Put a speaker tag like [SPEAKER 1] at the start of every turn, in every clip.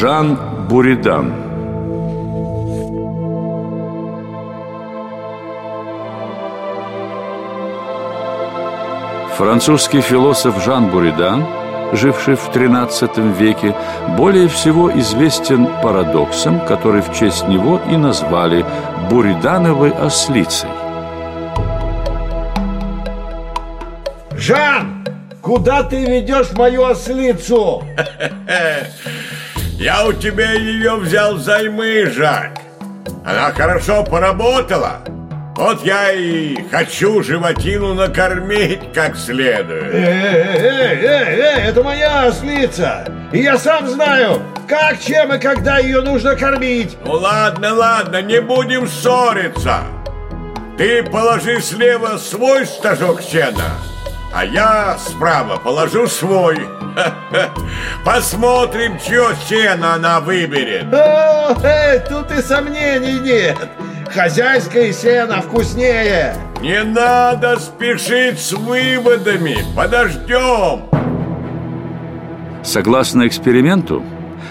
[SPEAKER 1] Жан Буридан Французский философ Жан Буридан, живший в XIII веке, более всего известен парадоксом, который в честь него и назвали Буридановой ослицей.
[SPEAKER 2] Жан, куда ты ведешь мою ослицу?
[SPEAKER 3] Я у тебя ее взял взаймы, Жак. Она хорошо поработала. Вот я и хочу животину накормить как следует.
[SPEAKER 2] Эй, эй, эй, эй, это моя ослица. И я сам знаю, как, чем и когда ее нужно кормить.
[SPEAKER 3] Ну ладно, ладно, не будем ссориться. Ты положи слева свой стажок сена, а я справа положу свой. Посмотрим, чье сено она выберет.
[SPEAKER 2] О, эй, тут и сомнений нет. Хозяйское сено вкуснее.
[SPEAKER 3] Не надо спешить с выводами. Подождем.
[SPEAKER 1] Согласно эксперименту,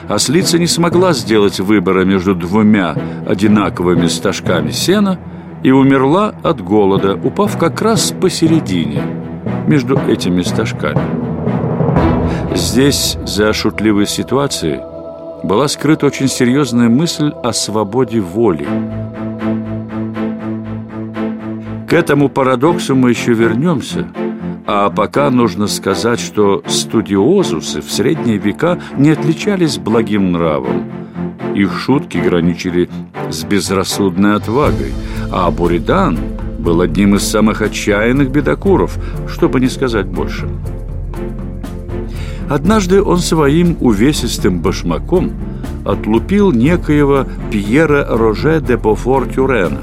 [SPEAKER 1] ослица не смогла сделать выбора между двумя одинаковыми стажками сена и умерла от голода, упав как раз посередине между этими стажками. Здесь, за шутливой ситуацией, была скрыта очень серьезная мысль о свободе воли. К этому парадоксу мы еще вернемся, а пока нужно сказать, что студиозусы в средние века не отличались благим нравом. Их шутки граничили с безрассудной отвагой, а Буридан был одним из самых отчаянных бедокуров, чтобы не сказать больше. Однажды он своим увесистым башмаком отлупил некоего Пьера Роже де Бофор-Тюрена.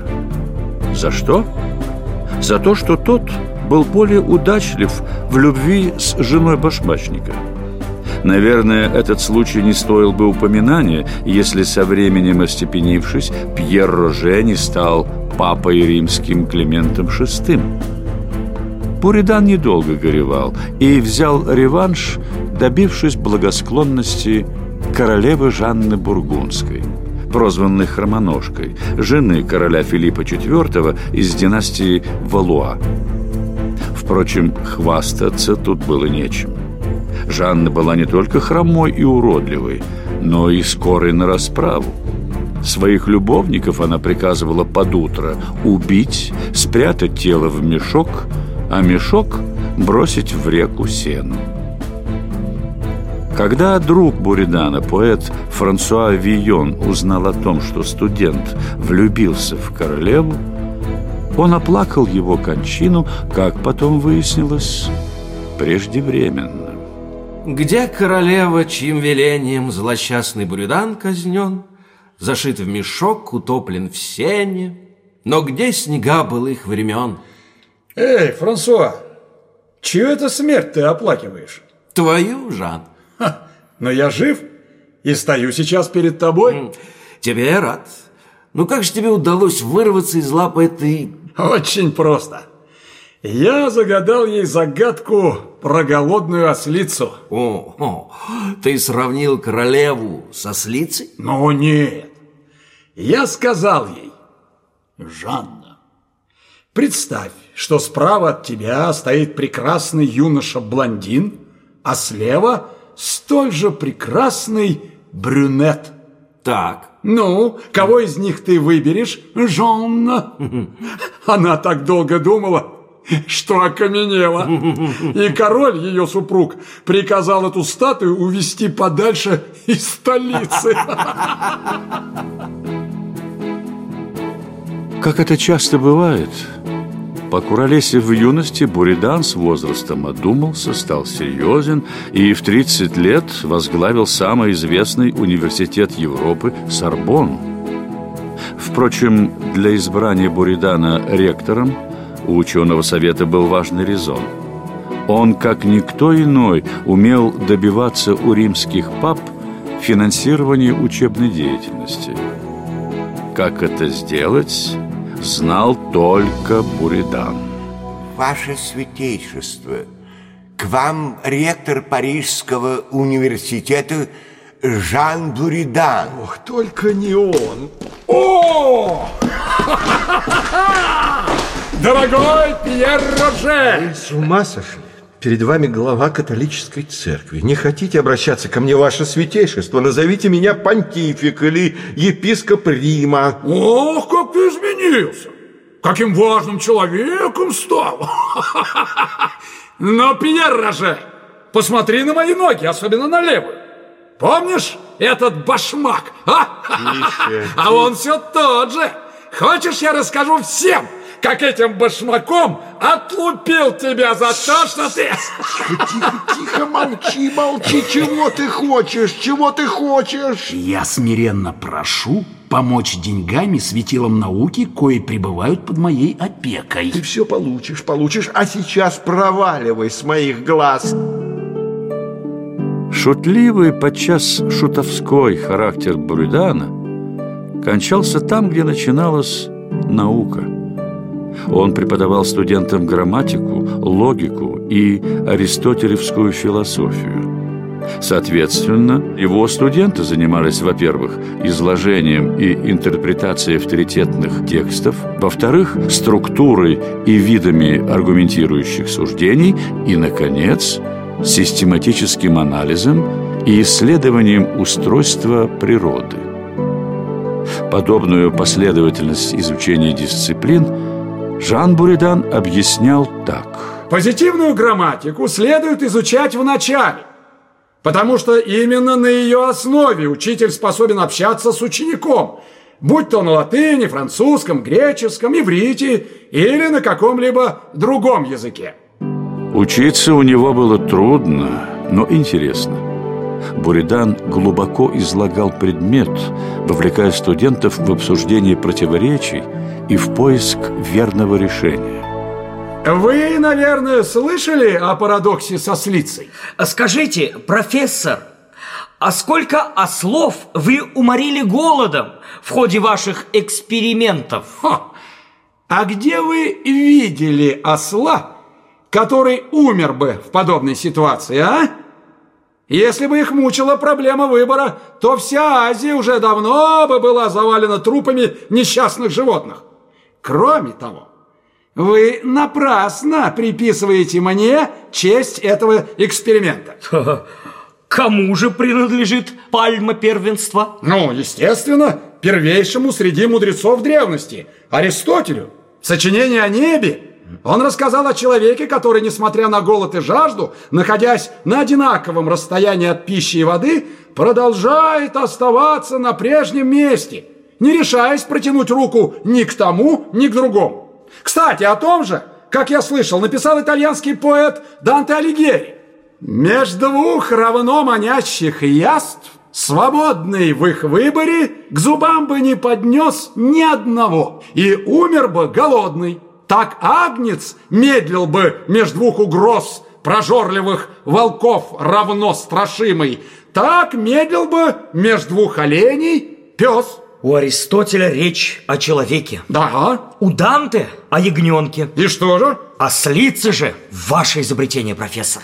[SPEAKER 1] За что? За то, что тот был более удачлив в любви с женой башмачника. Наверное, этот случай не стоил бы упоминания, если со временем остепенившись, Пьер Роже не стал папой римским Климентом VI. Буридан недолго горевал и взял реванш, добившись благосклонности королевы Жанны Бургундской, прозванной Хромоножкой, жены короля Филиппа IV из династии Валуа. Впрочем, хвастаться тут было нечем. Жанна была не только хромой и уродливой, но и скорой на расправу. Своих любовников она приказывала под утро убить, спрятать тело в мешок, а мешок бросить в реку Сену. Когда друг Буридана, поэт Франсуа Вийон, узнал о том, что студент влюбился в королеву, он оплакал его кончину, как потом выяснилось, преждевременно.
[SPEAKER 4] Где королева, чьим велением злосчастный Буридан казнен, Зашит в мешок, утоплен в сене, Но где снега былых времен?
[SPEAKER 5] Эй, Франсуа, чью это смерть ты оплакиваешь?
[SPEAKER 4] Твою, Жан.
[SPEAKER 5] Но я жив и стою сейчас перед тобой.
[SPEAKER 4] Тебе я рад. Ну как же тебе удалось вырваться из лапы этой...
[SPEAKER 5] Очень просто. Я загадал ей загадку про голодную ослицу.
[SPEAKER 4] О, о, ты сравнил королеву со ослицей?
[SPEAKER 5] Но нет. Я сказал ей, Жанна, представь, что справа от тебя стоит прекрасный юноша-блондин, а слева столь же прекрасный брюнет.
[SPEAKER 4] Так.
[SPEAKER 5] Ну, кого из них ты выберешь, Жанна? Она так долго думала, что окаменела. И король, ее супруг, приказал эту статую увести подальше из столицы.
[SPEAKER 1] Как это часто бывает, покуролесив в юности, Буридан с возрастом одумался, стал серьезен и в 30 лет возглавил самый известный университет Европы – Сорбон. Впрочем, для избрания Буридана ректором у ученого совета был важный резон. Он, как никто иной, умел добиваться у римских пап финансирования учебной деятельности. Как это сделать – знал только Буридан.
[SPEAKER 6] Ваше святейшество, к вам ректор Парижского университета
[SPEAKER 3] Жан Буридан.
[SPEAKER 2] Ох, только не он.
[SPEAKER 5] О! Дорогой Пьер Роже!
[SPEAKER 2] С ума сошли? Перед вами глава католической церкви. Не хотите обращаться ко мне, ваше святейшество? Назовите меня понтифик или епископ Рима.
[SPEAKER 5] Ох, как ты изменился! Каким важным человеком стал! Но, Пьер Роже, посмотри на мои ноги, особенно на левую. Помнишь этот башмак? А, а он все тот же. Хочешь, я расскажу всем, как этим башмаком отлупил тебя за то, что ты...
[SPEAKER 2] Тихо, тихо, молчи, молчи. Чего ты хочешь? Чего ты хочешь?
[SPEAKER 6] Я смиренно прошу помочь деньгами светилам науки, кои пребывают под моей опекой.
[SPEAKER 2] Ты все получишь, получишь. А сейчас проваливай с моих глаз.
[SPEAKER 1] Шутливый, подчас шутовской характер Буридана кончался там, где начиналась наука. Он преподавал студентам грамматику, логику и аристотелевскую философию. Соответственно, его студенты занимались, во-первых, изложением и интерпретацией авторитетных текстов, во-вторых, структурой и видами аргументирующих суждений и, наконец, систематическим анализом и исследованием устройства природы. Подобную последовательность изучения дисциплин Жан Буридан объяснял так.
[SPEAKER 5] Позитивную грамматику следует изучать в начале, потому что именно на ее основе учитель способен общаться с учеником, будь то на латыни, французском, греческом, иврите или на каком-либо другом языке.
[SPEAKER 1] Учиться у него было трудно, но интересно. Буридан глубоко излагал предмет, вовлекая студентов в обсуждение противоречий и в поиск верного решения.
[SPEAKER 5] Вы, наверное, слышали о парадоксе со слицей?
[SPEAKER 7] Скажите, профессор, а сколько ослов вы уморили голодом в ходе ваших экспериментов?
[SPEAKER 5] Ха! А где вы видели осла, который умер бы в подобной ситуации, а? Если бы их мучила проблема выбора, то вся Азия уже давно бы была завалена трупами несчастных животных. Кроме того, вы напрасно приписываете мне честь этого эксперимента.
[SPEAKER 7] Кому же принадлежит пальма первенства?
[SPEAKER 5] Ну, естественно, первейшему среди мудрецов древности, Аристотелю. Сочинение о небе он рассказал о человеке, который, несмотря на голод и жажду, находясь на одинаковом расстоянии от пищи и воды, продолжает оставаться на прежнем месте, не решаясь протянуть руку ни к тому, ни к другому. Кстати, о том же, как я слышал, написал итальянский поэт Данте Алигьери. Между двух равно манящих яств, свободный в их выборе, к зубам бы не поднес ни одного, и умер бы голодный. Так Агнец медлил бы между двух угроз прожорливых волков равно страшимый, так медлил бы между двух оленей пес.
[SPEAKER 7] У Аристотеля речь о человеке.
[SPEAKER 5] Да.
[SPEAKER 7] У Данте о ягненке.
[SPEAKER 5] И что же?
[SPEAKER 7] Ослицы же ваше изобретение, профессор.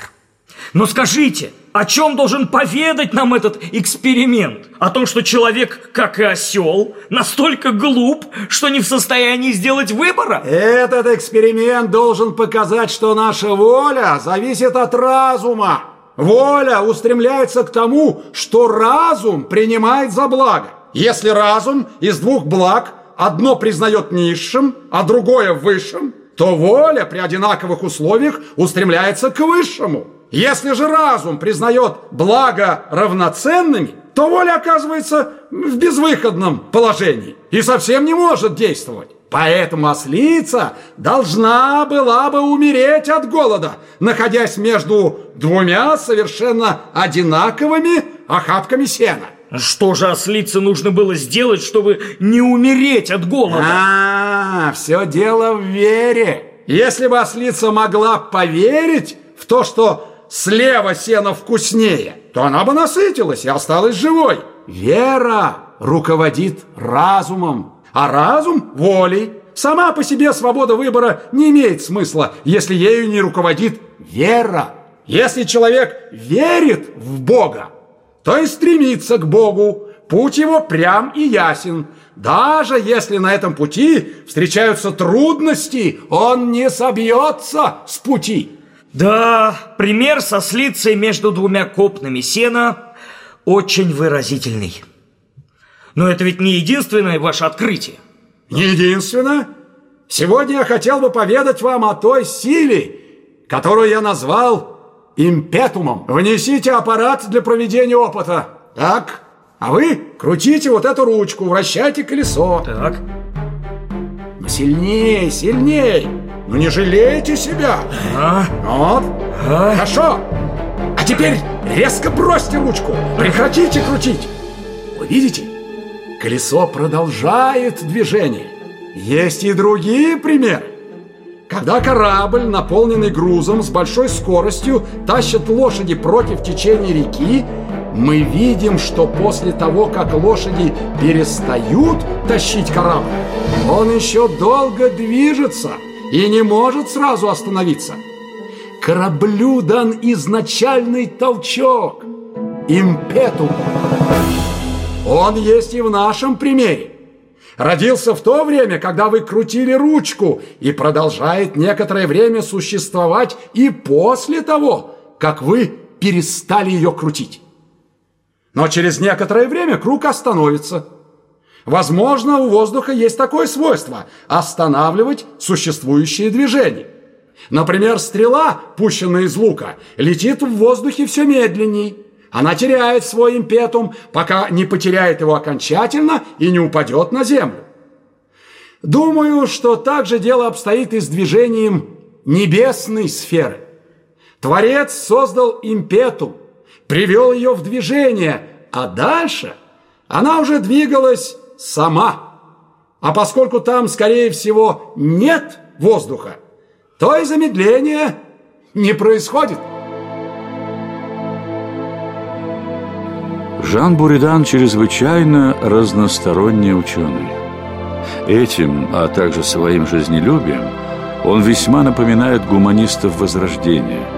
[SPEAKER 7] Но скажите, о чем должен поведать нам этот эксперимент? О том, что человек, как и осел, настолько глуп, что не в состоянии сделать выбора?
[SPEAKER 5] Этот эксперимент должен показать, что наша воля зависит от разума. Воля устремляется к тому, что разум принимает за благо. Если разум из двух благ одно признает низшим, а другое высшим, то воля при одинаковых условиях устремляется к высшему. Если же разум признает благо равноценными, то воля оказывается в безвыходном положении и совсем не может действовать. Поэтому ослица должна была бы умереть от голода, находясь между двумя совершенно одинаковыми охапками сена.
[SPEAKER 7] Что же ослице нужно было сделать, чтобы не умереть от голода?
[SPEAKER 5] А, все дело в вере. Если бы ослица могла поверить в то, что слева сено вкуснее, то она бы насытилась и осталась живой. Вера руководит разумом, а разум – волей. Сама по себе свобода выбора не имеет смысла, если ею не руководит вера. Если человек верит в Бога, то и стремится к Богу. Путь его прям и ясен. Даже если на этом пути встречаются трудности, он не собьется с пути.
[SPEAKER 7] Да, пример со слицей между двумя копнами сена очень выразительный. Но это ведь не единственное ваше открытие.
[SPEAKER 5] Не единственное. Сегодня я хотел бы поведать вам о той силе, которую я назвал импетумом. Внесите аппарат для проведения опыта. Так, а вы крутите вот эту ручку, вращайте колесо.
[SPEAKER 7] Так.
[SPEAKER 5] Ну, сильнее, сильнее. Ну, не жалейте себя.
[SPEAKER 7] А?
[SPEAKER 5] Вот. Хорошо. А теперь резко бросьте ручку. Прекратите крутить. Вы видите? Колесо продолжает движение. Есть и другие примеры. Когда корабль, наполненный грузом с большой скоростью, тащит лошади против течения реки, мы видим, что после того, как лошади перестают тащить корабль, он еще долго движется и не может сразу остановиться. Кораблю дан изначальный толчок, импетум. Он есть и в нашем примере. Родился в то время, когда вы крутили ручку, и продолжает некоторое время существовать и после того, как вы перестали ее крутить. Но через некоторое время круг остановится. Возможно, у воздуха есть такое свойство – останавливать существующие движения. Например, стрела, пущенная из лука, летит в воздухе все медленней. Она теряет свой импетум, пока не потеряет его окончательно и не упадет на землю. Думаю, что так же дело обстоит и с движением небесной сферы. Творец создал импетум, привел ее в движение, а дальше она уже двигалась сама. А поскольку там, скорее всего, нет воздуха, то и замедление не происходит.
[SPEAKER 1] Жан Буридан чрезвычайно разносторонний ученый. Этим, а также своим жизнелюбием, он весьма напоминает гуманистов Возрождения.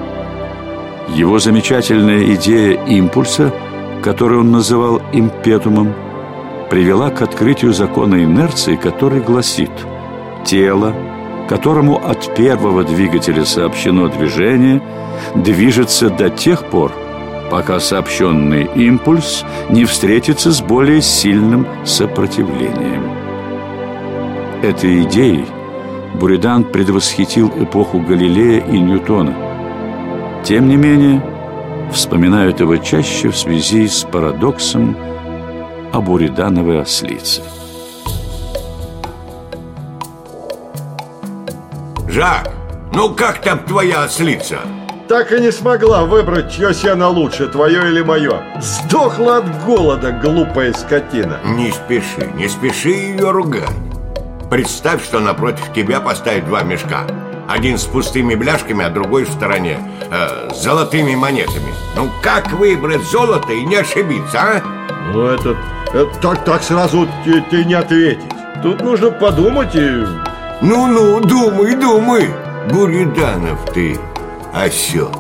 [SPEAKER 1] Его замечательная идея импульса, которую он называл импетумом, привела к открытию закона инерции, который гласит «тело, которому от первого двигателя сообщено движение, движется до тех пор, пока сообщенный импульс не встретится с более сильным сопротивлением. Этой идеей Буридан предвосхитил эпоху Галилея и Ньютона. Тем не менее, вспоминают его чаще в связи с парадоксом о буридановой ослице.
[SPEAKER 3] Жак, ну как там твоя ослица?
[SPEAKER 2] Так и не смогла выбрать, чье сено лучше, твое или мое. Сдохла от голода, глупая скотина.
[SPEAKER 3] Не спеши, не спеши ее ругать. Представь, что напротив тебя поставят два мешка. Один с пустыми бляшками, а другой в стороне э, с золотыми монетами. Ну как выбрать золото и не ошибиться, а?
[SPEAKER 2] Ну, это, это так, так сразу ты, ты не ответить. Тут нужно подумать и...
[SPEAKER 3] Ну-ну, думай, думай. Буриданов ты осел.